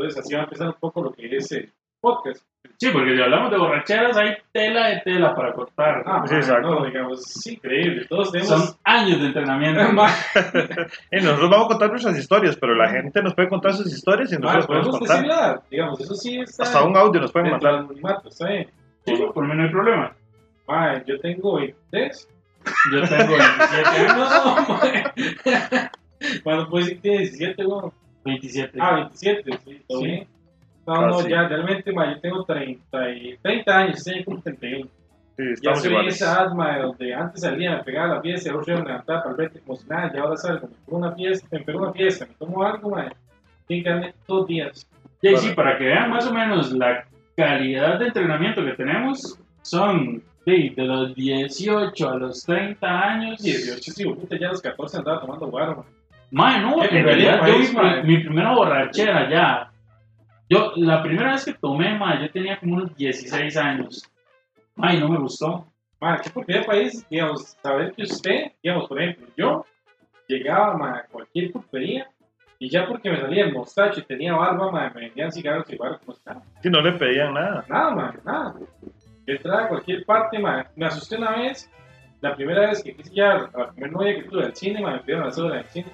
entonces así va a empezar un poco lo que es el podcast. Sí, porque si hablamos de borracheras, hay tela de tela para cortar. Ah, Sí, exacto. no, digamos, es increíble. Todos tenemos... Son años de entrenamiento. Y nosotros vamos a contar nuestras historias, pero la gente nos puede contar sus historias y nosotros podemos contar. decirla, digamos, eso sí está... Hasta un audio nos pueden mandar. está bien. Sí, por mí no hay problema. Ma, yo tengo 23. Yo tengo 27 años. Cuando puedes decir que tiene 17, bueno. 27. Ah, 27, sí, todo Sí. bien. No, no, Casi. ya realmente, ma, yo tengo 30, y, 30 años, año cumplo 31. Sí, Ya soy iguales. esa asma de donde antes salía, me pegaba la fiesta, y ahora yo me levantaba para verte como si nada, y ahora salgo, me pego una fiesta, me pego una fiesta, me tomo algo, ma, darme dos días. Y sí, para que vean más o menos la calidad de entrenamiento que tenemos, son sí, de los 18 a los 30 años. 18, sí, puta, ya a los 14 andaba tomando guaro, ma. Mae, no, en realidad yo país, mi, mae. mi primera borrachera ya. Yo, la primera vez que tomé, mae, yo tenía como unos 16 años. Mae, no me gustó. Ma, qué porquería de país, digamos, saber que usted, digamos, por ejemplo, yo llegaba ma, a cualquier pulpería y ya porque me salía el mostacho y tenía barba, me vendían cigarros y barba como está. Sí, no le pedían nada. Nada, ma, nada. Yo entraba a cualquier parte, ma, me asusté una vez, la primera vez que quise ya, a la primera novia que tuve al cine, me pidieron la cédula del cine.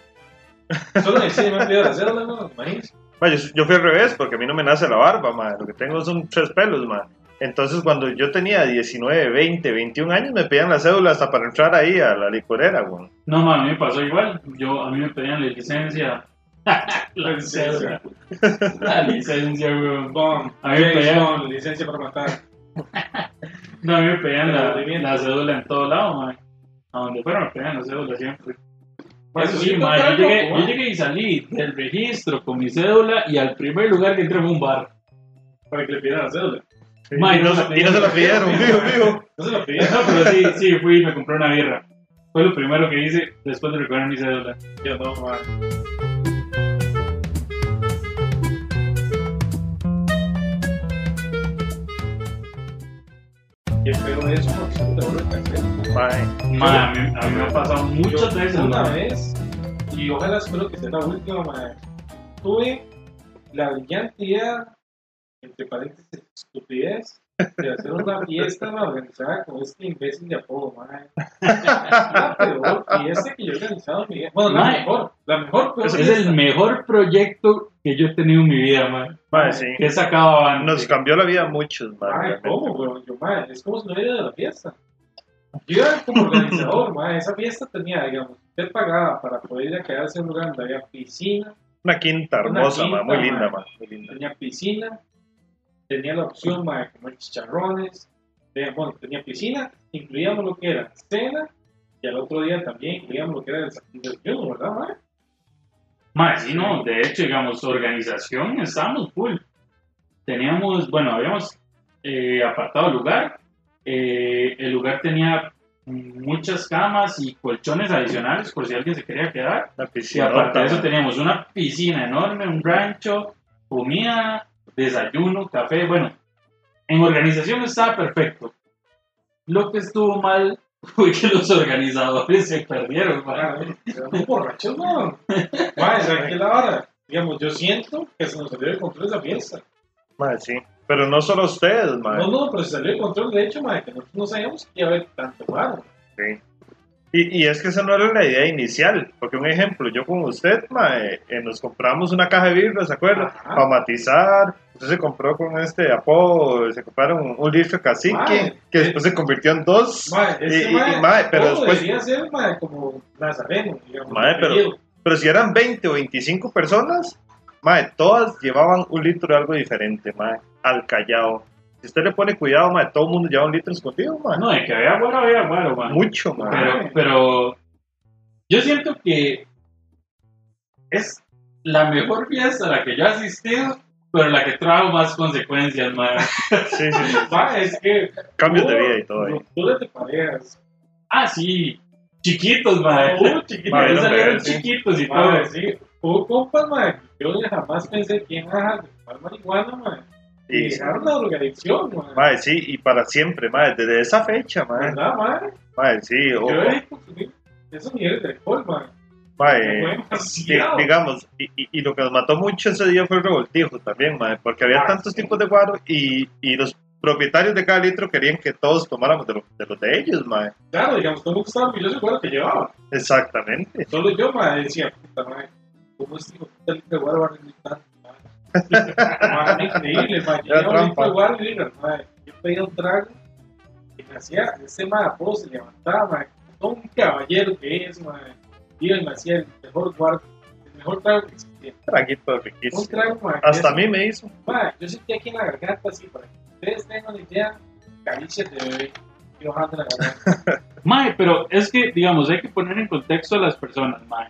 Solo en el cine me han pedido la cédula, no, imagínese. Ma, yo, yo fui al revés, porque a mí no me nace la barba, ma. Lo que tengo son tres pelos, ma. Entonces, cuando yo tenía 19, 20, 21 años, me pedían la cédula hasta para entrar ahí a la licorera, güey. No, mae, a mí me pasó igual. Yo, a mí me pedían la licencia. la licencia. La licencia, weón. Bom, A mí me pedían- Jason, licencia para matar. No, a mí me pedían la, la cédula en todo lado, mae. A donde fuera me pedían la cédula siempre. Pues Eso sí, yo llegué, loco, yo llegué y salí del registro con mi cédula y al primer lugar que entré fue un bar. Para que le pidieran la cédula. No, no y no se la pidieron, fijo, fijo. No se la pidieron. No, pero sí, sí, fui y me compré una birra. Fue lo primero que hice después de recoger mi cédula. Yo no, ma. Qué feo eso, porque no te vuelve a hacer. A, mí, a mí me ha pasado muchas Yo veces. Una ma. vez, y ojalá espero que sea la última, ma, tuve la brillante idea, entre paréntesis, estupidez, de hacer una fiesta organizada con este imbécil de Apolo, ma. La peor fiesta que yo he organizado en mi vida. Bueno, la mejor, la mejor peor Es fiesta. el mejor proyecto que yo he tenido en mi vida, ma. ma, sí. Que he sacado. Nos cambió la vida a muchos, ma. Ay. ¿cómo, weón? Yo, ma, es como si no hubiera ido a la fiesta. Yo era como organizador, ma, esa fiesta tenía, digamos, usted pagaba para poder ir a quedarse en un lugar donde había piscina, Una quinta Una hermosa, quinta, ma. Muy linda, ma. Muy linda. tenía piscina, tenía la opción, ma, de comer chicharrones, tenía, bueno, tenía piscina, incluíamos lo que era cena, y al otro día también incluíamos lo que era el desayuno, ¿verdad, ma? Ma, sí, no, de hecho, digamos, organización, estábamos full. Teníamos, bueno, habíamos eh, apartado lugar. eh, el lugar tenía muchas camas y colchones adicionales por si alguien se quería quedar. La Y aparte de eso teníamos una piscina enorme, un rancho, comida, desayuno, café. Bueno, en organización estaba perfecto. Lo que estuvo mal fue que los organizadores se perdieron. ma. Eran muy borrachos, no. Ma, ¿sabes qué es la vara? Digamos, yo siento que se nos salió de control esa fiesta. Ma, sí. Pero no solo ustedes, ma. No, no, pero se salió de control, de hecho, ma, que nosotros no sabíamos que iba a haber tanto bar. Sí. Y, y es que esa no era la idea inicial, porque un ejemplo, yo con usted, ma, eh, eh, nos compramos una caja de birras, ¿se acuerda? Para matizar, usted se compró con este apodo, se compraron un, litro cacique, Ma, que después se convirtió en dos, Ma, y, este y- ma, y, ma, pero todo después, debería ser, ma, como Nazareno, digamos. Pero- pero si eran 20 o 25 personas, ma, todas llevaban un litro de algo diferente, ma, al callao. Si usted le pone cuidado, ma, todo el mundo lleva un litro escondido, ma. No, de que había bueno, había bueno, ma. Mucho, ma. Pero, pero yo siento que es la mejor fiesta a la que yo he asistido, pero la que trajo más consecuencias, man. Sí, sí, sí. Ma, es que. Cambios de hubo vida y todo ahí. Rupturas de parejas. Ah, sí, chiquitos, man. Hubo chiquitos. Ma, no, salieron sí. chiquitos y todo. Ma, sí. Hubo compas, ma. Yo jamás pensé que iban a dejar de fumar marihuana, ma. Y dejaron la drogadicción, ma. ma, sí, y para siempre, ma, desde esa fecha, ma. ¿Verdad, ma? Ma, sí, Yo he consumido esos niveles de alcohol, ma. Mae, digamos, y, y- y lo que nos mató mucho ese día fue el revoltijo también, mae, porque había Ah, tantos sí. tipos de guaro y, y los propietarios de cada litro querían que todos tomáramos de, lo- de los de ellos, mae. Claro, digamos, todo el mundo estaba orgulloso del guaro que llevaba. Exactamente. Solo yo, madre, decía, puta madre, ¿cómo es que de guaro va a rendir tanto? Madre, increíble, madre. Yo llevaba un litro de guaro y digo, madre, yo pedía un trago y me hacía, ese apodo se levantaba, madre, todo un caballero que es, madre. Iba y me hacía el mejor guaro, el mejor trago que existía. Traguito Un riquísimo. trago, madre. que Hasta a mí me hizo. Madre, yo sentía aquí en la garganta, así, para que ustedes tengan una idea, caricias de bebé. Bajando la garganta. Mae, pero es que, digamos, hay que poner en contexto a las personas, mae.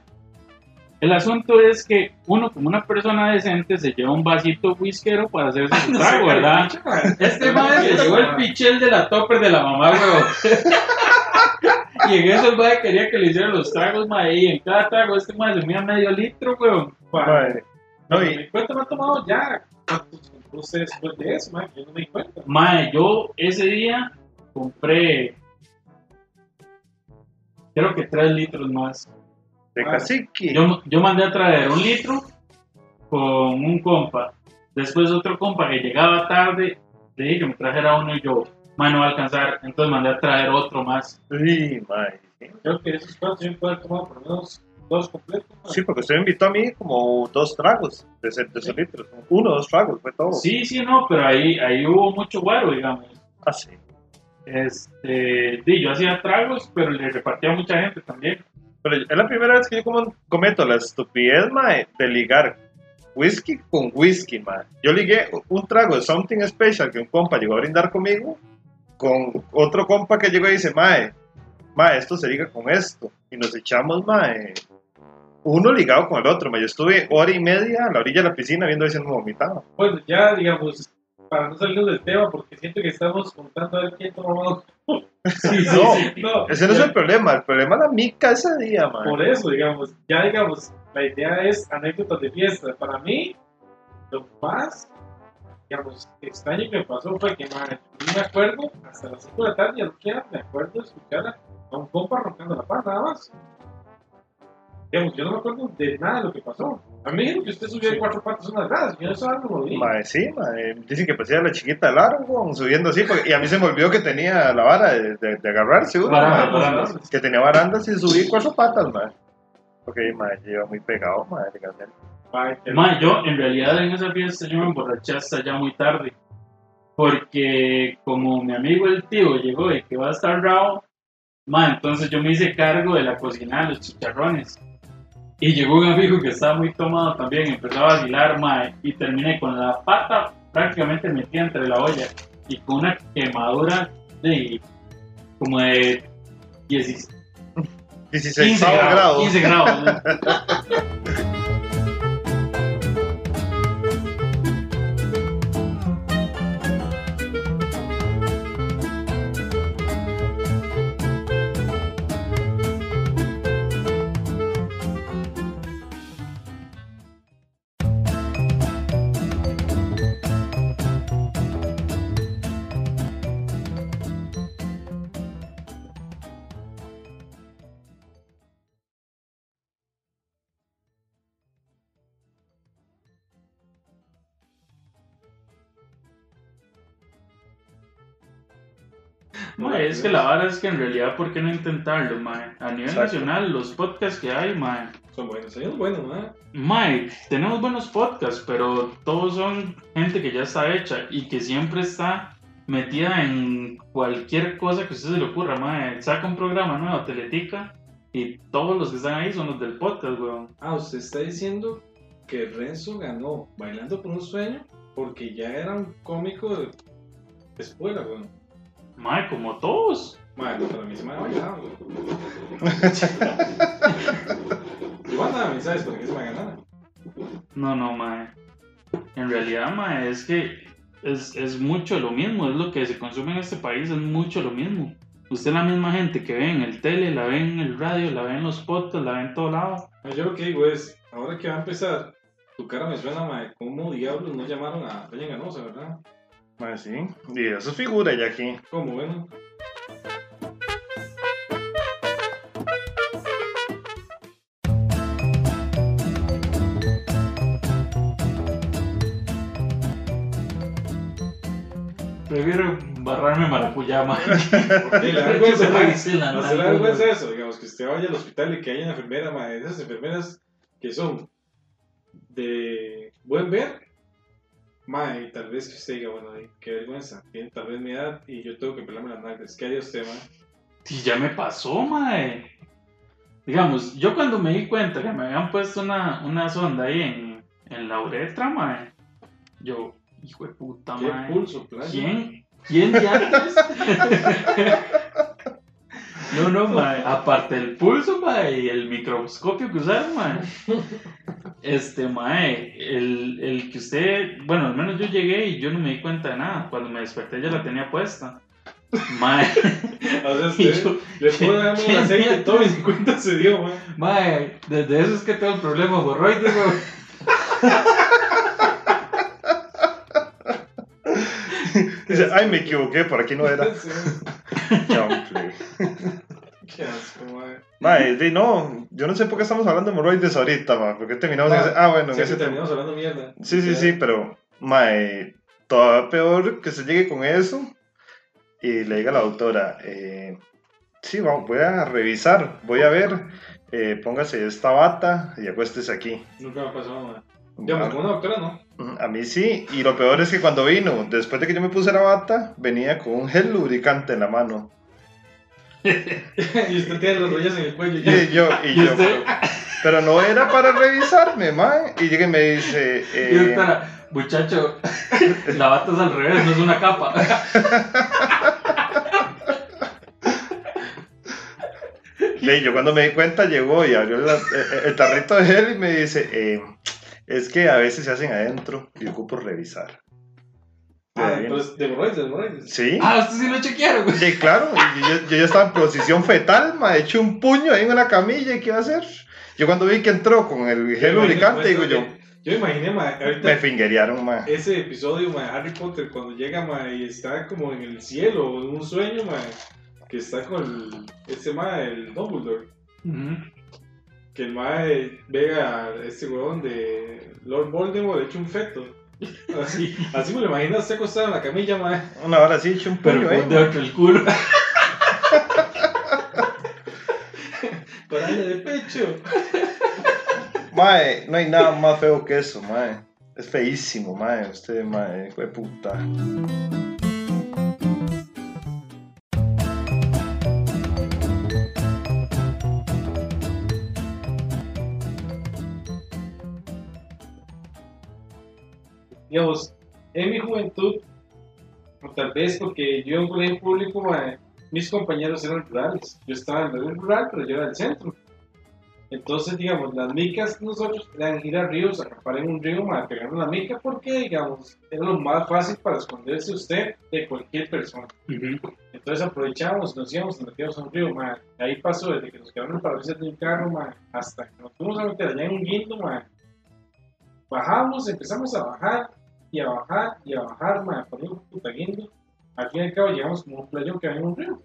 El asunto es que uno, como una persona decente, se lleva un vasito whiskero para hacerse su trago, ¿verdad? madre. Este mae se llevó el pichel de la topper de la mamá, weón. y en eso el mae quería que le hicieran los tragos, mae. Y en cada trago este mae se mía medio litro, weón. Madre. Mae. No, y, me di cuenta, me ha tomado ya. ¿Cuántos compró usted después de eso, man? Yo no me di cuenta. Mae, yo ese día compré. Creo que tres litros más. de cacique. Yo, yo mandé a traer un litro con un compa. Después otro compa que llegaba tarde, le dije que me trajera uno y yo, mae, no va a alcanzar. Entonces mandé a traer otro más. Sí, sí. Creo que esos cuantos yo puedo tomado por lo menos dos completos. Sí, porque usted me invitó a mí como dos tragos de, de esos litros. Uno dos tragos, fue todo. Sí, sí, no, pero ahí, ahí hubo mucho guaro, digamos. Ah, sí. Este, sí, yo hacía tragos, pero le repartía a mucha gente también. Pero es la primera vez que yo como- cometo la estupidez, mae, de ligar whisky con whisky, mae. Yo ligué un trago de Something Special que un compa llegó a brindar conmigo con otro compa que llegó y dice, mae, mae, esto se liga con esto. Y nos echamos, mae, uno ligado con el otro, mae. Yo estuve hora y media a la orilla de la piscina viendo si no vomitaba. Bueno, ya, digamos, para no salirnos del tema, porque siento que estamos contando a ver quién tomó Sí, sí, No, sí. No, Ese no es el problema, el problema es la mica ese día, mae. Por eso, digamos, ya digamos, la idea es anécdotas de fiesta. Para mí, lo más, digamos, extraño que me pasó fue que, madre, no me acuerdo, hasta las 5 de la tarde, ya no queda, me acuerdo de escuchar a un compa roncando la paz, nada más. Digamos, yo no me acuerdo de nada de lo que pasó. A mí dijeron que usted subió de cuatro patas una vez, yo eso no lo vi. Mae, sí, mae. Dicen que parecía la chiquita del weón, subiendo así. porque- y a mí se me olvidó que tenía la vara de, de- de agarrarse, uno, barandas. Que tenía barandas y subí cuatro patas, mae. Ok, mae, lleva muy pegado, mae, Mae, Ma, yo en realidad en esa fiesta yo me emborraché hasta ya muy tarde. Porque como mi amigo el tío llegó y que va a estar bravo, ma, entonces yo me hice cargo de la cocina de los chicharrones. Y llegó un amigo que estaba muy tomado también, empezó a vacilar, ma, y terminé con la pata prácticamente metida entre la olla y con una quemadura de como de 16, 16 15 grados. grados. 15 grados. ¿no? Es que la vara es que en realidad, ¿por qué no intentarlo, mae? A nivel Exacto. nacional, los podcasts que hay, mae. Son buenos, ellos buenos, ¿no? Mae, tenemos buenos podcasts, pero todos son gente que ya está hecha y que siempre está metida en cualquier cosa que a usted se le ocurra, mae. Saca un programa nuevo, Teletica, y todos los que están ahí son los del podcast, weón. Ah, usted está diciendo que Renzo ganó bailando por un sueño porque ya era un cómico de escuela, weón. Mae, como todos. Madre, no, para mí se me ha bailado. Yo mandaba mensajes para que se me ganara. No, no, mae. En realidad, mae, es que es, es mucho lo mismo, es lo que se consume en este país, es mucho lo mismo. Usted es la misma gente que ve en el tele, la ve en el radio, la ve en los podcasts, la ve en todo lado. Ah, Yo lo que digo es, ahora que va a empezar, tu cara me suena, madre, ¿cómo diablos no llamaron a Doña Ganosa, verdad? Pues sí, y eso es figura, Jackie. ¿Cómo, bueno? Prefiero barrarme maracuyá, man. Porque la vergüenza es no la vergüenza es eso, digamos, que usted vaya al hospital y que haya una enfermera, man. Esas enfermeras que son de buen ver mae, y tal vez que usted diga, bueno, ay, qué vergüenza, tiene tal vez mi edad y yo tengo que pelarme las nalgas. ¿Qué haría usted, mae? Sí, ya me pasó, mae. Digamos, yo cuando me di cuenta que me habían puesto una, una sonda ahí en, en la uretra, mae, yo, hijo de puta, ¿Qué mae. pulso, playa? ¿Quién? ¿Quién de antes? no, no, mae. Aparte del pulso, mae, y el microscopio que usaron, mae. Este, mae, el, el que usted, bueno, al menos yo llegué y yo no me di cuenta de nada. Cuando me desperté ya la tenía puesta. Mae, O sea, yo, le puedo dar ¿quién un aceite y todo y ni cuenta se dio, mae. mae, desde eso es que tengo el problema hemorroides, weón. Dice, ay, me equivoqué, por aquí no era. Sí. Qué asco, di, no, yo no sé por qué estamos hablando de hemorroides ahorita, porque terminamos en ese... Ah, bueno, en ese terminamos hablando mierda. Sí, sí, sí, pero, mae, todavía peor que se llegue con eso y le diga a la doctora, eh, sí, vamos, voy a revisar, voy a ver, eh, póngase esta bata y acuéstese aquí. Nunca me ha pasado, mae. Digamos, con una doctora, ¿no? A mí sí, y lo peor es que cuando vino, después de que yo me puse la bata, venía con un gel lubricante en la mano. y usted tiene las rollas en el cuello. ya. Y yo, y Y yo, pero no era para revisarme, mae. Y llega y me dice, Y eh, muchacho, la bata es al revés, no es una capa. Sí, yo cuando me di cuenta llegó y abrió la- eh, el tarrito de gel y me dice, eh, es que a veces se hacen adentro y ocupo revisar. Ah, entonces, de hemorroides, de hemorroides. Sí, Ah, usted sí lo chequearon, güey. sí, claro, yo, yo ya estaba en posición fetal, me ha hecho un puño ahí en la camilla y qué iba a hacer. Yo cuando vi que entró con el gel lubricante, imagino, digo yo, pues, Yo me imaginé, mae, ahorita me fingerearon, ma. ese episodio, mae, Harry Potter, cuando llega, mae, y está como en el cielo, en un sueño, mae, que está con el, ese mae, el Dumbledore. Ujú. Que el mae ve a este huevón de Lord Voldemort hecho un feto. Así, así me lo imagino usted acostado en la camilla, mae. Una hora sí, hecho un Pero con ahí. de otro el culo. Para de pecho. Mae, no hay nada más feo que eso, mae. Es feísimo, mae. Usted, mae, fue puta. Digamos, en mi juventud, o tal vez porque yo en un colegio público, mae, mis compañeros eran rurales. Yo estaba en el rural, pero yo era del centro. Entonces, digamos, las micas nosotros eran ir a ríos, acampar en un río, mae, pegando la mica, porque, digamos, era lo más fácil para esconderse usted de cualquier persona. Entonces aprovechábamos, nos íbamos, nos metíamos a un río, mae. Ahí pasó desde que nos quedaron el parabrisas de un carro, mae, hasta que nos fuimos a meter allá en un guindo, mae. Bajamos, empezamos a bajar y a bajar y a bajar, mae, por un puta guindo. Al fin y al cabo llegamos como un playón que había en un río.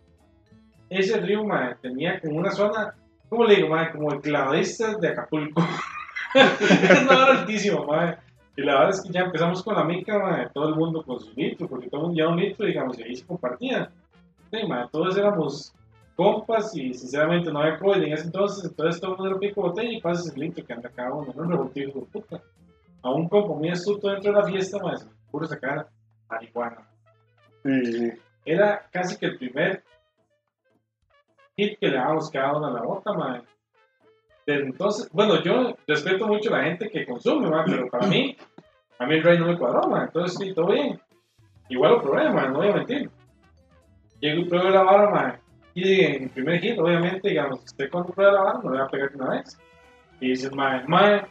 Ese río, mae, tenía como una zona, ¿cómo le digo, mae? Como el clavadista de Acapulco. es una hora altísima, mae. Y la verdad es que ya empezamos con la mica, mae, todo el mundo con su litro, porque todo el mundo llevaba un litro, digamos, y ahí se compartían. Sí, mae, todos éramos compas y sinceramente no había COVID en ese entonces, entonces todo el mundo era pico botella y pasas el litro que anda cada uno, no revoltijo puta. A un compa muy astuto dentro de la fiesta, le ocurre sacar marihuana. Sí, sí. Era casi que el primer hit que le cada uno a la bota, mae. Desde entonces, bueno, yo respeto mucho a la gente que consume, mae, pero para mí, a mí el rey no me cuadró, mae, entonces sí, todo bien. Igual lo probé, mae, no voy a mentir. Llego y pruebo la vara, mae. Y en el primer hit, obviamente, digamos, usted cuando prueba la vara, no le va a pegar una vez. Y dice, mae, mae,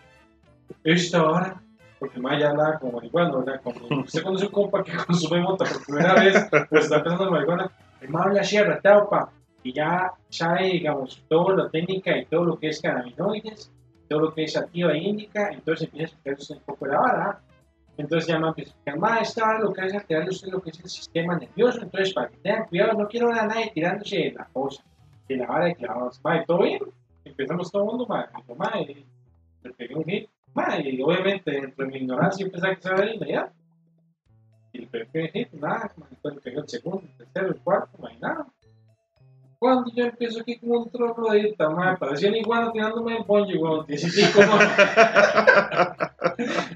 esta vara, porque mae ya hablaba como marihuana, ¿verdad? Cuando usted conoce un compa que consume mota por primera vez, pues está pensando en marihuana, el mae habla así arrastrado, pa, y ya sabe, digamos, toda la técnica y todo lo que es cannabinoides, todo lo que es activa índica, entonces empieza a explicar usted un poco la vara. Entonces ya me empieza a explicar, esta vara lo que hace es alterar usted lo que es el sistema nervioso, entonces para que tengan cuidado, no quiero ver a nadie tirándose de la cosa, de la vara de clavados, todo bien, empezamos todo el mundo, ma, dijo, ma, y le pegué un hit, y obviamente, entre mi ignorancia, yo pensaba que se de inmediato. Y primer hit, nada, mae, después pegó el segundo, el tercero, el cuarto, mae, nada. Cuando yo empiezo aquí como un troglodita, mae, parecía un iguana tirándome el bonje, weón, 15,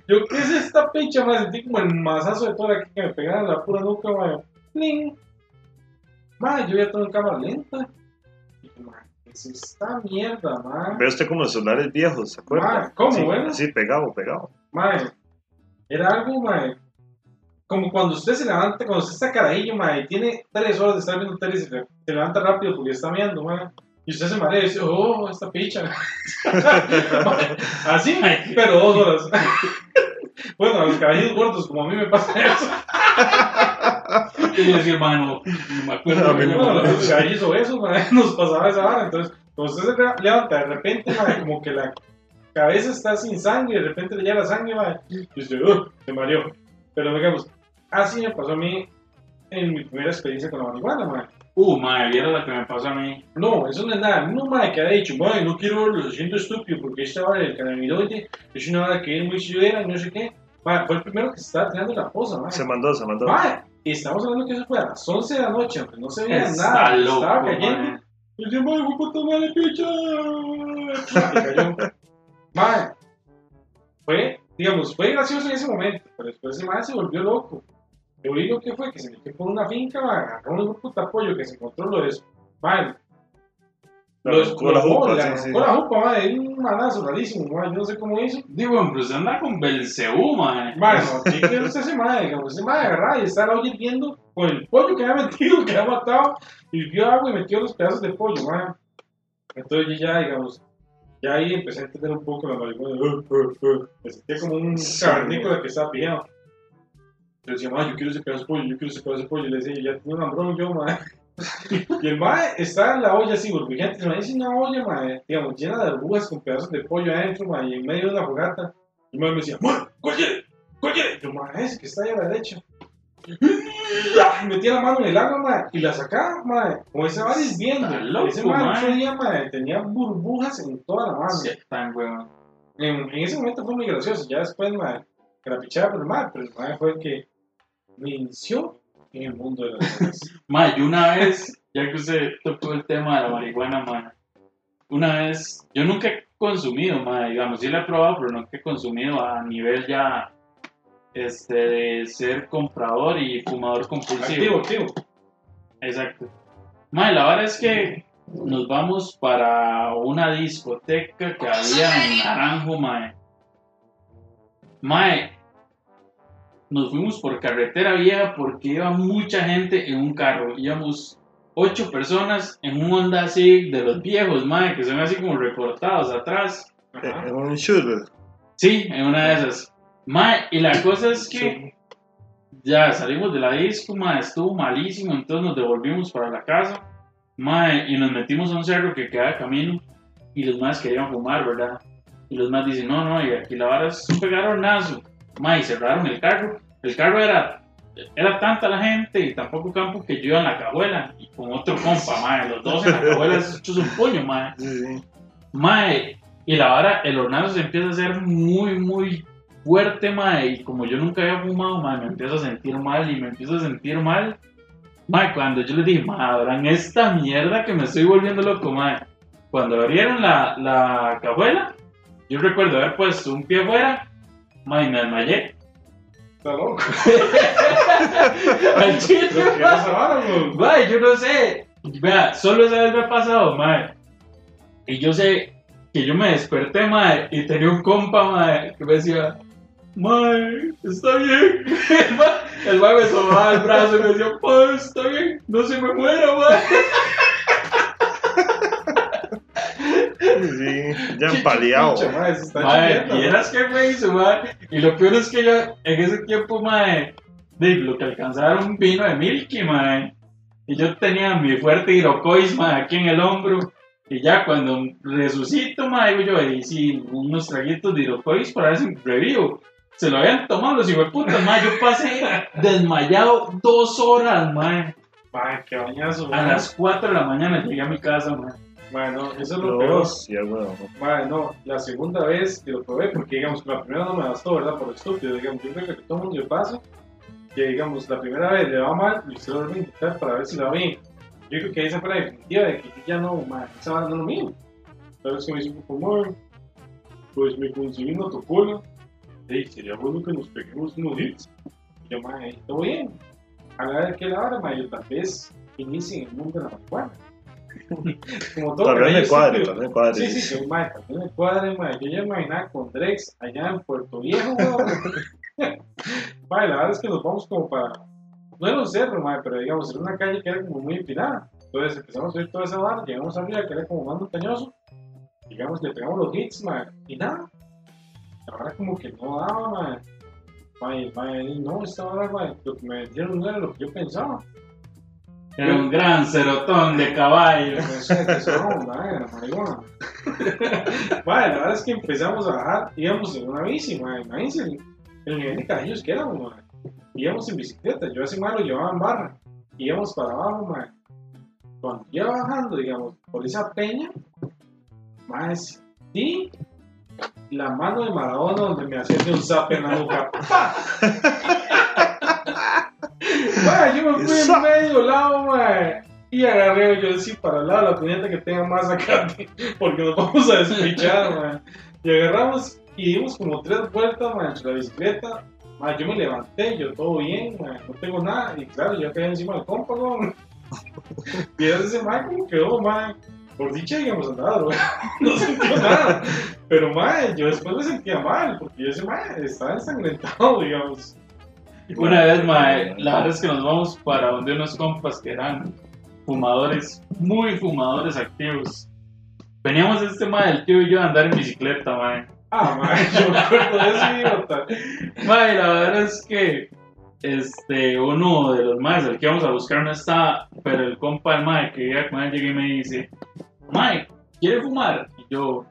Yo, ¿qué es esta pincha, mae? Sentí como el mazazo de todo aquí que me pegaba en la pura nuca, mae. ¡Pling! Yo ya tengo en cámara lenta. Y mae, ¿qué es esta mierda, mae? Ve usted como los celulares viejos, ¿se acuerda? ¿cómo, Sí, bueno? Sí, pegado, pegado. Mae, era algo, mae, como cuando usted se levanta, cuando usted está carajillo, mae, y tiene tres horas de estar viendo tele y se, se levanta rápido porque está viendo, mae, y usted se marea y dice, oh, esta picha. Así, pero dos horas. bueno, a los carajillos gordos, como a mí me pasa eso. Y yo decía, hermano, no me acuerdo. Mí me Bueno, los carajillos obesos, mae, nos pasaba esa hora. Entonces, cuando usted se le- levanta de repente, mae, como que la cabeza está sin sangre, de repente le llega la sangre, mae, y usted, uh, se mareó. Pero digamos, así me pasó a mí en mi primera experiencia con la marihuana, mae. Uh, madre, vieron lo que me pasó a mí. No, eso no es nada. No, mae, que ha dicho, mae, no quiero lo siento estúpido porque esta hora del cannabinoide es una hora que es muy severa no sé qué. Mae, fue el primero que se estaba tirando la posa, mae. Se mandó, se mandó. Mae, y estamos hablando que eso fue a las 11 de la noche, aunque no se veía Está nada. loco, estaba cayendo. mae. Y yo, mae, voy a tomarle picha. Mae, fue, digamos, fue gracioso en ese momento, pero después ese mae se volvió loco. Lo que fue, que se metió por una finca, agarró un puta pollo que se encontró lo de eso. Mae, La lo arrancó la jupa, sí, la jupa, mae, un manazo rarísimo, mae, yo no sé cómo hizo. Digo, pero se anda con Belcebú, madre. Bueno, sí que sé ese mae, digamos, ese mae agarraba y estaba olla hirviendo con el pollo que había metido, que había matado, hirvió agua y metió los pedazos de pollo, mae. Entonces yo ya, digamos, ya ahí empecé a entender un poco la marihuana, uh, uh, uh. me sentía como un cavernícola que estaba pillado. Yo decía, mae, yo quiero ese pedazo de pollo, yo quiero ese pedazo de pollo, y le decía, ya tengo un hambrón yo, mae. Y el mae está en la olla así, burbujeante, se me dice una olla, mae, digamos, llena de burbujas con pedazos de pollo adentro, mae, y en medio de una fogata. Y el mae me decía, mae, ¿cuál quiere? ¿Cuál quiere? Y yo, mae, ese que está ahí a la derecha. Y metía la mano en el agua, mae, y la sacaba, mae, como ese va hirviendo. Está loco, ese mae, mae. ese día, mae, tenía burbujas en toda la mano. Sí, tan. En, en ese momento fue muy gracioso, ya después, mae, que la pichaba por el mae, pero el mae fue el que me inició en el mundo de las drogas. Yo una vez, ya que usted tocó el tema de la marihuana, madre, una vez, yo nunca he consumido, madre, digamos, sí la he probado, pero nunca he consumido a nivel ya, este, de ser comprador y fumador compulsivo. activo, activo. Exacto. Madre, la verdad es que nos vamos para una discoteca que había en Naranjo, madre. Mae, nos fuimos por carretera vieja porque iba mucha gente en un carro. Íbamos ocho personas en un Honda así de los viejos, mae, que son así como recortados atrás. Ajá. En un shooter. Sí, en una de esas. Mae, y la cosa es que ya salimos de la disco, mae, estuvo malísimo, entonces nos devolvimos para la casa, mae, y nos metimos a un cerro que queda de camino, y los más querían fumar, ¿verdad? Y los más dicen, no, no, y aquí la vara es un pegaronazo, mae, cerraron el carro. El carro era, era tanta la gente y tan poco campo que yo iba en la cajuela, y con otro compa, mae, los dos en la cajuela hechos un puño, mae. Sí, sí. Mae, y la vara, el hornazo se empieza a hacer muy, muy fuerte, mae. Y como yo nunca había fumado, mae, me empiezo a sentir mal y me empiezo a sentir mal. Mae, cuando yo les dije, mae, abran esta mierda que me estoy volviendo loco, mae. Cuando abrieron la, la cajuela, yo recuerdo haber puesto un pie afuera, mae, y me desmayé. Está loco. Al que mae. yo no sé. Vea, solo esa vez me ha pasado, mae. Y yo sé que yo me desperté, mae, y tenía un compa, mae, que me decía, mae, está bien. El mae, me sobaba el brazo y me decía, mae, está bien, no se me muera, mae. Sí, ya empaleado. Pinche, mae, se está Mae, chingando, y eras que me hizo, mae. Y lo peor es que yo, en ese tiempo, mae, de lo que alcanzaba era un vino de Milky, mae. Y yo tenía mi fuerte hidrocois, mae, aquí en el hombro. Y ya cuando resucito, digo yo, y sí, unos traguitos de hidrocois para ver si revivo. Se lo habían tomado los hijueputas, mae. Yo pasé desmayado dos horas, mae. Mae, qué bañazo, A las 4 de la mañana llegué a mi casa, mae. Mae, no, eso es lo peor. Ya, bueno. Mae, no, la segunda vez que lo probé, porque digamos que la primera no me bastó, ¿verdad? Por estúpido, digamos, yo creo que todo el mundo le pasa. que digamos, la primera vez le va mal, y usted lo vuelve a intentar para ver si le va bien. Yo creo que esa fue la definitiva de que ya no, man, esa vara no lo mío. Sabes que me dice, como, pues me conseguí una tocola. Ey, sería bueno que nos peguemos unos hits. Y yo, man, todo bien. A la vez que la hora, man, yo tal vez inicie en el mundo de la marihuana. Como todo vez me cuadre, vez me cuadre. Sí, sí, yo, mae, también me cuadre, mae. Yo ya imaginaba con Drex allá en Puerto Viejo, weón. Mae, la verdad es que nos vamos como para. No era un cerro, mae, pero digamos, era una calle que era como muy empinada. Entonces empezamos a ir toda esa barra, llegamos arriba, que era como más montañoso. Digamos, le pegamos los hits, mae, y nada. La verdad, como que no daba, mae. Mae, mae, no, esta hora, mae, lo que me vendieron no era lo que yo pensaba. Era un gran cerotón de caballo. Mae, la verdad es que empezamos a bajar, íbamos en una bici, mae, imagínense el, el nivel de carajillos que éramos, mae. Íbamos en bicicleta, yo ese mae lo llevaba en barra, íbamos para abajo, mae. Cuando iba bajando, digamos, por esa peña, mae, sí, la mano de Maradona donde me hacía un zap en la. ¡Pa! Yo me fui en medio lado. Y agarré yo así para el lado la puñeta que tenga más acá, porque nos vamos a despichar, mae. Y agarramos y dimos como tres vueltas, entre la bicicleta. Mae, yo me levanté, yo todo bien, mae, no tengo nada. Y claro, yo caí encima del compa. Y ese mae como quedó, mae. Por dicha, digamos, weón. No sintió nada. Pero, mae, yo después me sentía mal, porque ese mae estaba ensangrentado, digamos. Una vez, mae, la verdad es que nos vamos para donde unos compas que eran fumadores, muy fumadores activos. Veníamos este mae, el tío y yo a andar en bicicleta, mae. Ah, mae, yo me acuerdo de ese idiota. Mae, la verdad es que este, uno de los maes, el que íbamos a buscar no estaba, pero el compa del mae que iba con él llega y me dice, mae, ¿quiere fumar? Y yo,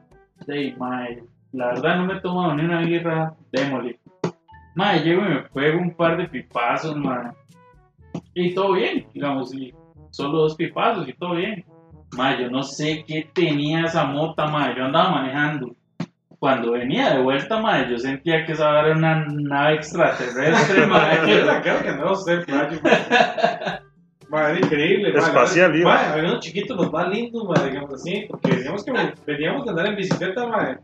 hey, mae, la verdad no me he tomado ni una birra, démosle. Mae, llego y me pego un par de pipazos, mae. Y todo bien, digamos, y solo dos pipazos y todo bien. Mae, yo no sé qué tenía esa mota, mae, yo andaba manejando cuando venía de vuelta, madre, yo sentía que esa era una nave extraterrestre, madre. creo que no sé, playo. Madre, increíble, madre. Espacial, iba. Madre, había unos chiquitos los más lindos, madre, digamos así, porque veníamos que veníamos de andar en bicicleta, madre.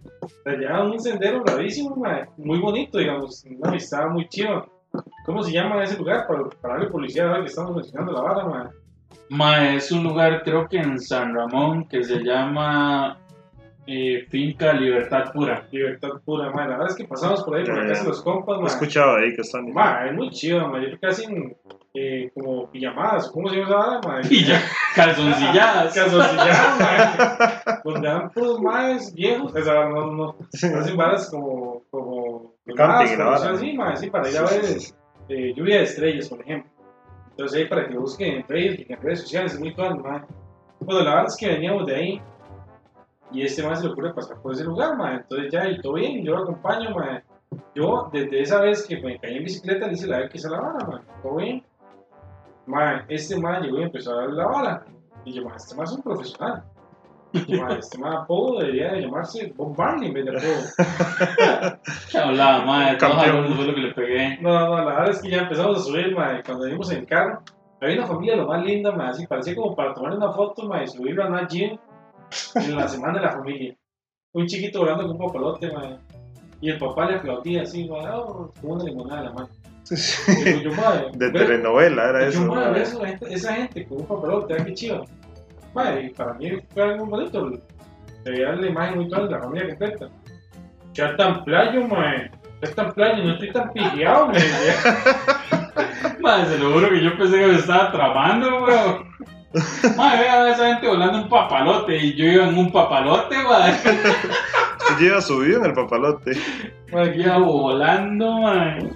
Llevaban un sendero bravísimo, madre, muy bonito, digamos, una amistad muy chiva. ¿Cómo se llama ese lugar? Para, para darle publicidad ahora que estamos mencionando la vara, madre. Ma, es un lugar, creo que en San Ramón, que se llama eh, Finca Libertad Pura. Libertad pura, madre. La verdad es que pasamos por ahí, por la casa de los compas, He madre. escuchado ahí que están. Ma, es muy chido, ma. Yo hacen eh, como pijamadas, ¿cómo se llama esa vara, ma? Y ya, calzoncilladas. Calzoncilladas, ma. Donde dan puros maes viejos, o sea, no, no, hacen varas como, como, Camping, como ¿no? así, ma, sí, para ir a ver eh, lluvia de estrellas, por ejemplo. Entonces ahí para que busquen en Facebook y en redes sociales, es muy fácil, ma. Bueno, la verdad es que veníamos de ahí y este más se le ocurre pasar por ese lugar, ma. Entonces ya, y todo bien, yo lo acompaño, ma. Yo, desde esa vez que me caí en bicicleta, le hice la vez que se la vara, ma. Todo bien. Ma, este man llegó y empezó a darle la bala. Y yo, ma, este man es un profesional. Y yo, este man apodo debería de llamarse Bob Marley en vez de apodo. Que hablaba, madre, todo Campeón. fue lo que le pegué. No, no, la verdad es que ya empezamos a subir, ma. y Cuando venimos en el carro, había una familia lo más linda, ma. Así parecía como para tomar una foto, ma, y subirlo a Nat Geo en la semana de la familia. Un chiquito volando con un papalote, ma. Y el papá le aplaudía así, ma, oh, como una limonada la mano. Yo, De ve- telenovela era Y yo, eso. esa gente, esa gente con un papalote, ah, qué chido. Madre, para mí fue algo bonito. Se veía la imagen muy toda de la familia completa. Ya tan playo, mae. Ya tan playo, no estoy tan pillado. Madre, se lo juro que yo pensé que me estaba tramando, weón. Madre, vea esa gente volando un papalote y yo iba en un papalote, madre. Usted lleva subido en el papalote. Madre, Iba volando, madre.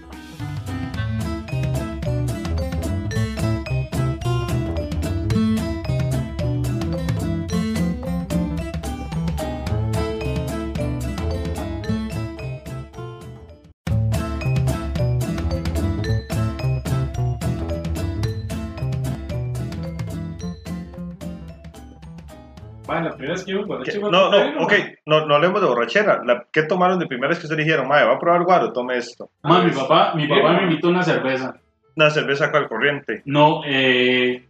Que ¿Qué? No, no, ok, no, no hablemos de borrachera. La, ¿Qué tomaron de primera vez que ustedes dijeron, madre, va a probar guaro, tome esto? Ma, mi papá, mi papá me invitó una cerveza. Una cerveza cual corriente. No, eh,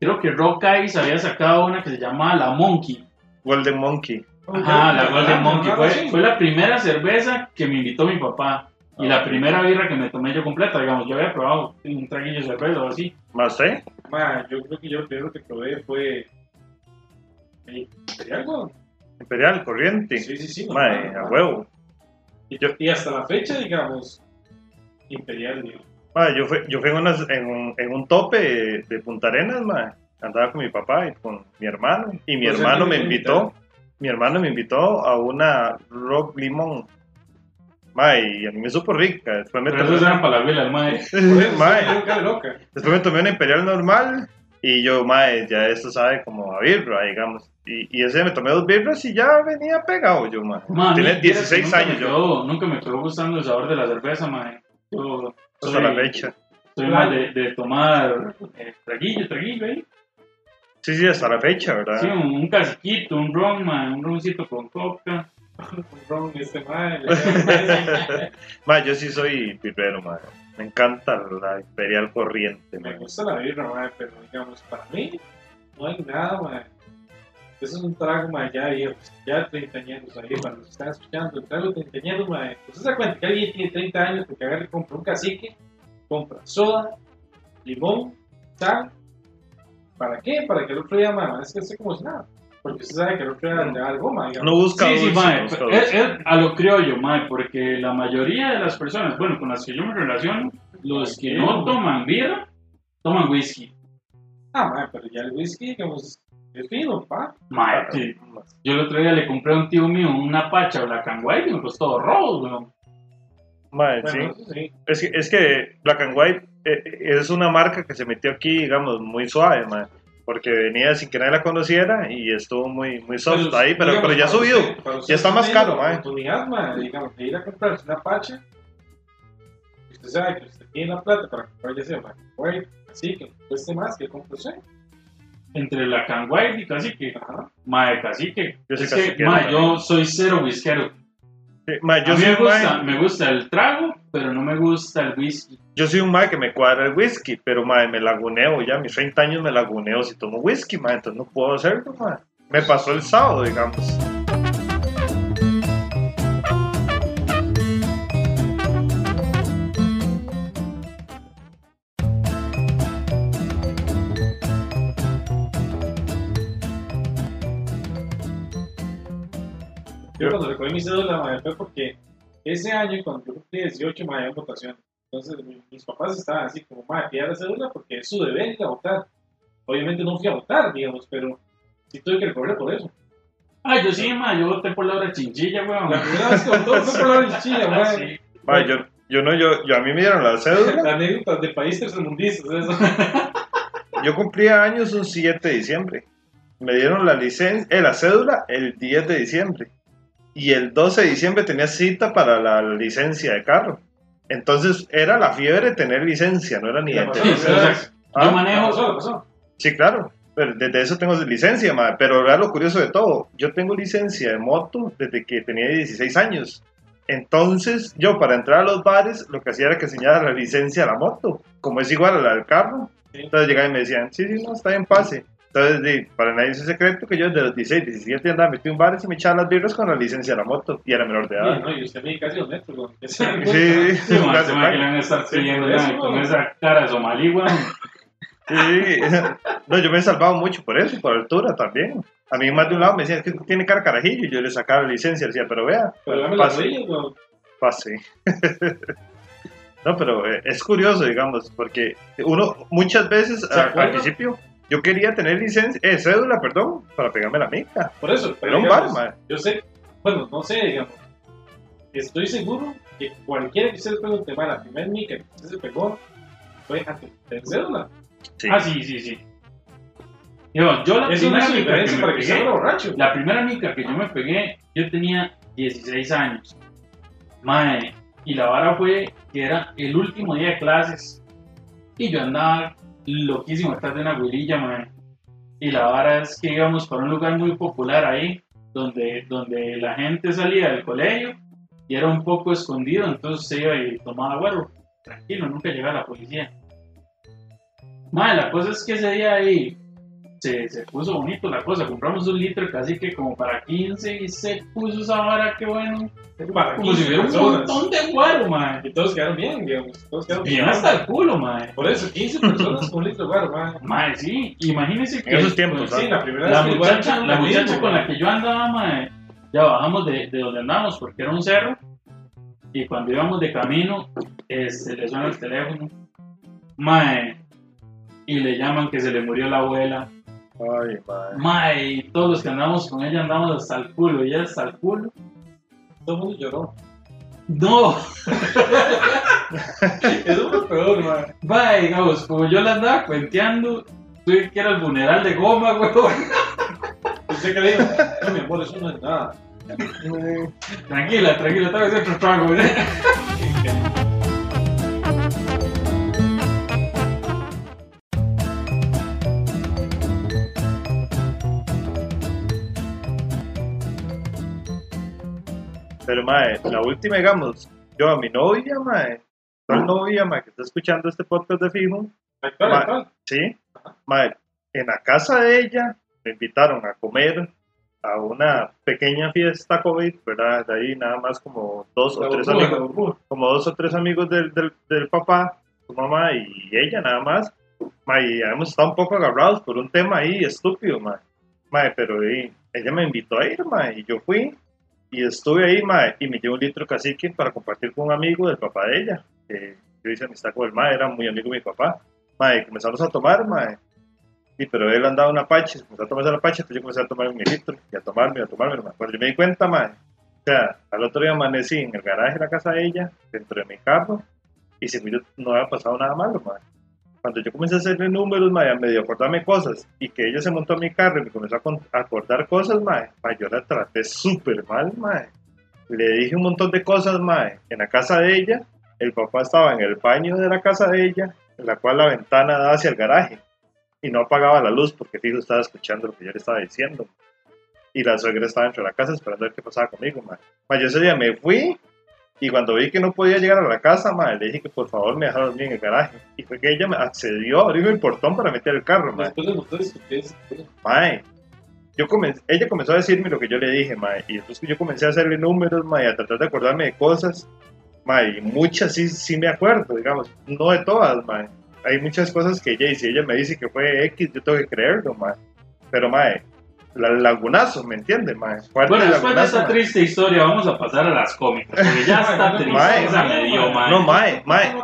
creo que Rock Ice había sacado una que se llama La Monkey. Golden Monkey. Ajá, la Golden Ah, Monkey. algo Fue, la primera cerveza que me invitó mi papá. Y Ah, la primera birra que me tomé yo completa, digamos, yo había probado un traguillo de cerveza o así. ¿Más eh? Ma, yo creo que yo lo primero que probé fue. Imperial, weón. Imperial, corriente. Sí, sí, sí. Mae, normal, a huevo. Y, y hasta la fecha, digamos, Imperial, digo. Mae, yo fui, yo fui en, unas- en, un, en un tope de, de Punta Arenas, mae. Andaba con mi papá y con mi hermano. Y mi Pues, hermano ¿a me invitó. Mi hermano me invitó a una Rock Limón. Mae, y a mí me supo rica. Después me Pero tomé, eran madre. Eso, Mae. loca. después me tomé una Imperial normal. Y yo, mae, ya esto sabe como a birra, digamos. Y, y ese me tomé dos birras y ya venía pegado yo, mae. Ma, Tiene a mí, vieras que 16 nunca años me yo. Nunca me quedó gustando el sabor de la cerveza, madre. Yo Hasta la soy, fecha. soy más de, de tomar eh, traguillo, traguillo, ¿eh? Sí, sí, hasta la fecha, ¿verdad? Sí, un, un caciquito, un ron, mae, un roncito con coca. Un ron, este mae. le- Ma, yo sí soy birrero, ma. Me encanta la Imperial Corriente. Me gusta la birra, mae, pero digamos, para mí no hay nada, mae. Eso es un trago, mae, ya viejo, ya treintañeros ahí, para los que están escuchando, el trago treintañeros, mae. Pues se da cuenta que alguien tiene 30 años porque agarra y compra un cacique, compra soda, limón, sal. ¿Para qué? Para que el otro día, mae, es que esté como si nada. Porque usted sabe que día le da algo, mae. digamos. No busca Sí, sí, dulce, mae, no busca es, dulce. es a lo criollo, mae, porque la mayoría de las personas, bueno, con las que yo me relaciono, los que no toman birra, toman whisky. Ah, mae, pero ya el whisky, digamos, es fino, pa. Mae, sí. Yo el otro día le compré a un tío mío una pacha Black and White y me costó rojo, weón. Ma, Bueno, sí. eso sí. Es que, es que Black and White eh, es una marca que se metió aquí, digamos, muy suave, ma. Porque venía sin que nadie la conociera y estuvo muy, muy soft ahí, pero, digamos, pero ya ha subido. usted- Ya está más caro, la mae. oportunidad, mae, digamos, de ir a comprarse una pacha. Usted sabe que usted tiene la plata para comprar ya sea White, así que cueste más que compre usted. Entre Black and White y cacique. Mae, cacique. Yo soy es que, mae, yo soy cero whiskero. Sí, ma, yo, a mí soy me gusta, me gusta el trago, pero no me gusta el whisky. yo soy un ma que me cuadra el whisky, pero ma, me laguneo ya, a mis 30 años me laguneo si tomo whisky, ma, entonces no puedo hacerlo, ma. Me pasó el sábado, digamos. Yo cuando recogí mi cédula, mae, fue porque ese año, cuando yo cumplí 18, mae, había votación. Entonces, mi- mis papás estaban así como, mae, pida la cédula porque es su deber ir a votar. Obviamente no fui a votar, digamos, pero sí tuve que recorrer por eso. Ah, yo sí, mae, yo voté por la hora chinchilla, weón. La primera vez que votó fue por la hinchilla, Ah, mae. sí. Ma, yo, yo no, yo, yo a mí me dieron la cédula. Anécdotas de país tercermundistas, eso. Yo cumplía años un 7 de diciembre. Me dieron la licencia, eh, la cédula el 10 de diciembre. Y el 12 de diciembre tenía cita para la licencia de carro. Entonces era la fiebre tener licencia, no era ni La de Ah, yo manejo, la pasó. Sí, claro. Pero desde eso tengo licencia, ma. Pero ahora lo curioso de todo, yo tengo licencia de moto desde que tenía 16 años. Entonces, yo para entrar a los bares, lo que hacía era que enseñara la licencia a la moto, como es igual a la del carro. Sí. Entonces llegaban y me decían, sí, sí, no, está bien, pase. Entonces, para nadie es un secreto que yo desde los 16, 17 andaba metido en bares y me echaba las birras con la licencia de la moto. Y era menor de Sí, edad. no, y usted mide casi dos metros, weón. Sí, Sí, casi, ese mae que le van a estar Sí, eso, mae, con esa cara somalí, weón. Sí, no, yo me he salvado mucho por eso, por altura también. A mí más de un lado me decían, es que tiene cara carajillo, y yo le sacaba la licencia, decía, pero vea, Pero pase, weón. pase. No, pero eh, es curioso, digamos, porque uno muchas veces ¿Se a- al principio yo quería tener licencia, eh, cédula, perdón, para pegarme la mica. Por eso, Pero un bar. Yo sé, bueno, no sé, digamos. Estoy seguro que cualquiera que usted le pregunte, la primera mica que usted se pegó fue antes de tener cédula. Sí. Ah, sí, sí, sí. Yo, yo la Eso no primera es mica que diferencia me para que usted pegué, borracho. la primera mica que yo me pegué, yo tenía 16 años. Mae, y la vara fue que era el último día de clases y yo andaba loquísimo detrás de una abuelilla, mae. Y la vara es que íbamos para un lugar muy popular ahí, donde, donde la gente salía del colegio y era un poco escondido, entonces se iba y tomaba güero. Tranquilo, nunca llegaba la policía. Madre, la cosa es que ese día ahí se, se puso bonito la cosa. Compramos un litro casi que como para 15 y se puso esa vara, qué bueno. Para Como si 15 hubiera un personas. montón de guaro, madre. Y todos quedaron bien, digamos. Todos quedaron Bien hasta el culo, madre. Por eso, 15 personas con un litro de guaro, man. Madre, sí, imagínense que. En esos tiempos, pues, Sí, la primera La vez muchacha, la muchacha mismo, con man. la que yo andaba, mae, ya bajamos de, de donde andamos porque era un cerro. Y cuando íbamos de camino, este, le suena el teléfono. Mae, y le llaman que se le murió la abuela. Ay, mae. Mae, y todos los que andamos con ella andamos hasta el culo. Y ella hasta el culo. Todo el mundo lloró. No, Eso fue peor, man. mae, digamos, como yo la andaba cuenteando, tuve que era el funeral de goma, weón. Usted que le dijo, no, mi amor, eso no es nada. Tranquila, tranquila, tal vez siempre trago. Pero, mae, la última, digamos, yo a mi novia, mae, ¿cuál novia, mae, que está escuchando este podcast de fijo? Actual, Ma- actual. Sí, mae, en la casa de ella me invitaron a comer a una pequeña fiesta COVID, ¿verdad? De ahí nada más como dos o tres burbuja, amigos, como dos o tres amigos del, del, del papá, su mamá y ella nada más. Mae, y hemos estado un poco agarrados por un tema ahí estúpido, mae. Mae, pero eh, ella me invitó a ir, mae, y yo fui. Y estuve ahí, mae, y me llevé un litro cacique para compartir con un amigo del papá de ella. Que yo hice amistad con el mae, era muy amigo de mi papá. Mae, comenzamos a tomar, mae. Y pero él andaba en Apache, comenzó a tomarse el Apache, entonces yo comencé a tomar mi litro, y a tomarme, a tomarme, mae. Cuando yo me di cuenta, mae, o sea, al otro día amanecí en el garaje de la casa de ella, dentro de mi carro, y yo no había pasado nada malo, mae. Cuando yo comencé a hacerle números, mae, medio acordarme cosas, y que ella se montó a mi carro y me comenzó a acordar cosas, mae, mae, yo la traté súper mal, mae. Le dije un montón de cosas, mae, en la casa de ella, el papá estaba en el baño de la casa de ella, en la cual la ventana daba hacia el garaje, y no apagaba la luz porque fijo estaba escuchando lo que yo le estaba diciendo. Y la suegra estaba dentro de la casa esperando a ver qué pasaba conmigo, mae. Mae, yo ese día me fui y cuando vi que no podía llegar a la casa, mae, le dije que por favor me dejara dormir en el garaje. Y fue que ella me accedió a abrirme el portón para meter el carro, mae. Después de motores, ustedes. Mae, yo comencé, ella comenzó a decirme lo que yo le dije, mae, y que yo comencé a hacerle números, mae, a tratar de acordarme de cosas, mae, y muchas sí, sí me acuerdo, digamos, no de todas, mae. Hay muchas cosas que ella, y si ella me dice que fue X, yo tengo que creerlo, mae. Pero, mae, la, lagunazo, ¿me entiende, mae? Bueno, después de esta mae. triste historia, vamos a pasar a las cómicas. Porque ya está Mae, triste. mae, esa mae. No, mae, mae,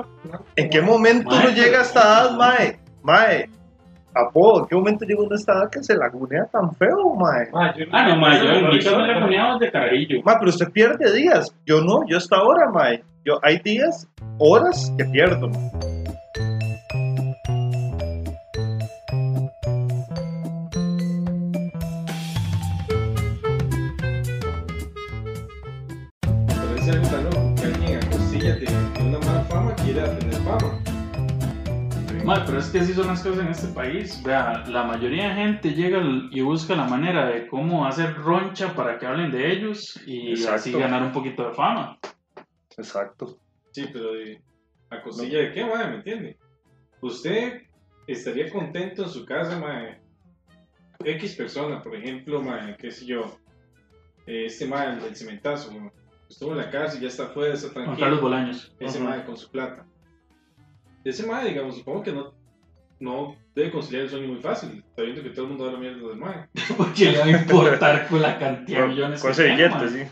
¿en qué momento Mae, uno llega a esta edad, mae? Mae, apodo, ¿en qué momento llega uno a esta edad que se lagunea tan feo, mae? Ah, yo Ah, no, mae, yo en mi Yo- casa me la poníamos de carajillo. Ma, pero usted pierde días. Yo no, yo hasta ahora, mae. Yo, hay días, horas que pierdo. Mae, pero es que así son las cosas en este país. Vea, la mayoría de gente llega y busca la manera de cómo hacer roncha para que hablen de ellos y Exacto. así ganar un poquito de fama. Exacto. Sí, pero de, a costilla de qué, madre, ¿me entiende? Usted estaría contento en su casa, madre. X persona, por ejemplo, madre, qué sé yo. Este madre, el del cementazo, madre, estuvo en la casa y ya está afuera, está Juan Carlos tranquilo. Bolaños. Ese madre con su plata. Ese madre, digamos, supongo que no, no debe conciliar el sueño muy fácil. Está viendo que todo el mundo habla mierda del madre. Porque le va a importar con la cantidad de millones Con que tiene, billete, mae. sí.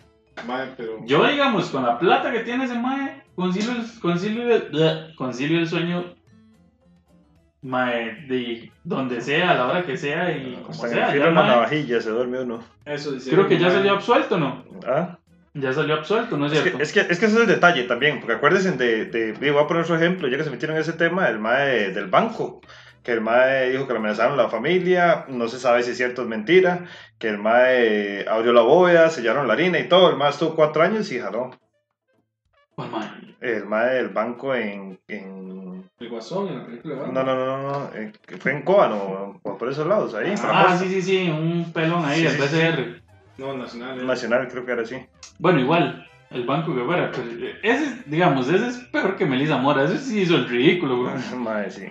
Madre, pero. Yo, digamos, con la plata que tiene ese mae, concilio el, concilio el, concilio el sueño mae, de donde sea, a la hora que sea y como Hasta en sea. el filo ya, de la mae. navajilla se duerme uno. Eso dice Creo que ya madre. salió absuelto, ¿no? ¿Ah? Ya salió absuelto, ¿no es Es que, cierto? es, que, es que ese es el detalle también, porque acuérdense de, de, de- voy a poner otro ejemplo, ya que se metieron en ese tema, el MAE del banco, que el MAE dijo que le amenazaron a la familia, no se sabe si es cierto o es mentira, que el MAE abrió la bóveda, sellaron la harina y todo, el MAE estuvo cuatro años y jaló. ¿Cuál mae? El MAE del banco en... en El guasón en la película de no, no, no, no, no, que fue en Cóbano, o por esos lados, ahí, Ah, sí, sí, sí, un pelón ahí, Sí, el sí, BCR. No, nacional. eh. Nacional, creo que era así. Bueno, igual, el Banco que fuera, pero ese, digamos, ese es peor que Melissa Mora, ese sí hizo el ridículo, güey. Mae, sí.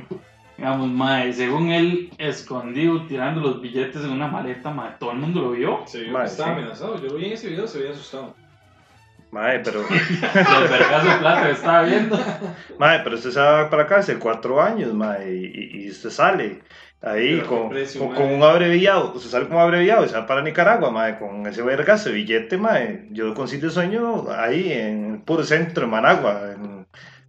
Digamos, mae, según él, escondido, tirando los billetes en una maleta, mae, todo el mundo lo vio. Se vio Mae, que estaba sí. amenazado. Yo lo vi en ese video, se veía asustado. Mae, pero, Los vergazos plata que estaba viendo. mae, pero usted se va para acá hace cuatro años, mae, y, y usted sale ahí con, precio, con, con un abreviado, usted sale con un abreviado y va para Nicaragua, mae, con ese vergazo billete, mae. Yo con sitio de sueño ahí en el puro centro de Managua, en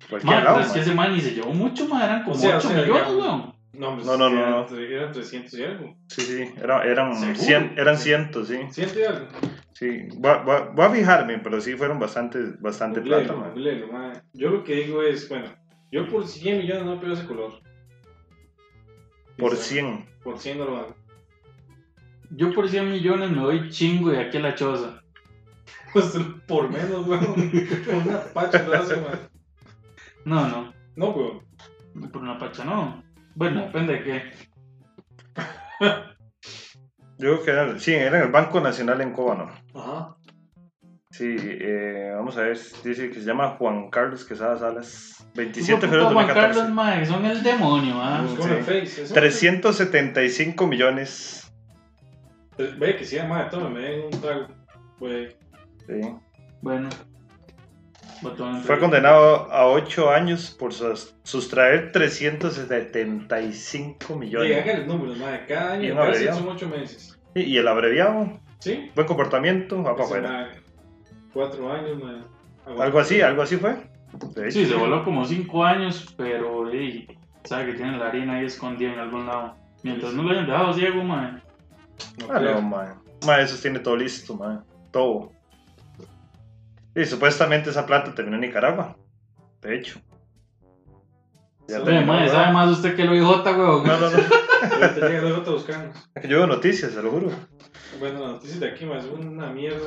cualquier Mae, lado, es que ese man ni se llevó mucho, mae, eran como O sea, 8 o sea, millones, weón. No, hombre, No, no, no, eran, no. tre- eran 300 y algo. Sí, sí, era- eran, cien, eran cientos, sí. ¿Ciento y algo? Sí, voy a, voy voy a fijarme, pero sí fueron bastante, bastante plata, mae. googleelo, mae. Yo lo que digo es, bueno, yo por 100 millones no pego ese color. Por Sinceramente. 100. Por 100 no lo hago. Yo por 100 millones me doy chingo de aquí a la choza. Pues por menos, weón. Por una pacha lo hace, mae. No, no, No, weón. por una pacha no. Bueno, depende de qué. Yo creo que era, sí, era en el Banco Nacional en Cóbano. Ajá. Sí, eh, vamos a ver, dice que se llama Juan Carlos Quesada Salas. 27 de febrero de Juan Carlos, 2014. mae, son el demonio, ah. Sí. en el Face. ¿eso? 375 millones. Ve que sí, madre, tome, me den un trago. Sí. Bueno. Botón Fue condenado a 8 años por sus- sustraer 375 y millones. hagan los números, madre. Cada Y año son 8 meses. Y, y el abreviado, ¿Sí? buen comportamiento, va para Ese, afuera. madre, Cuatro años, madre. Algo así, algo así fue. De Sí, se voló como 5 años, pero ey, sabe que tiene la harina ahí escondida en algún lado. Mientras no lo hayan dejado ciego, man. No Ah, no, man. Man, eso tiene todo listo, man. Todo. Y supuestamente esa plata terminó en Nicaragua. De hecho. Ya Sí, man, sabe más usted que lo IJ, weón. No, no, no. Ahorita llega luego a buscarnos. Es que yo veo noticias, se lo juro. Bueno, las noticias de aquí, más una mierda.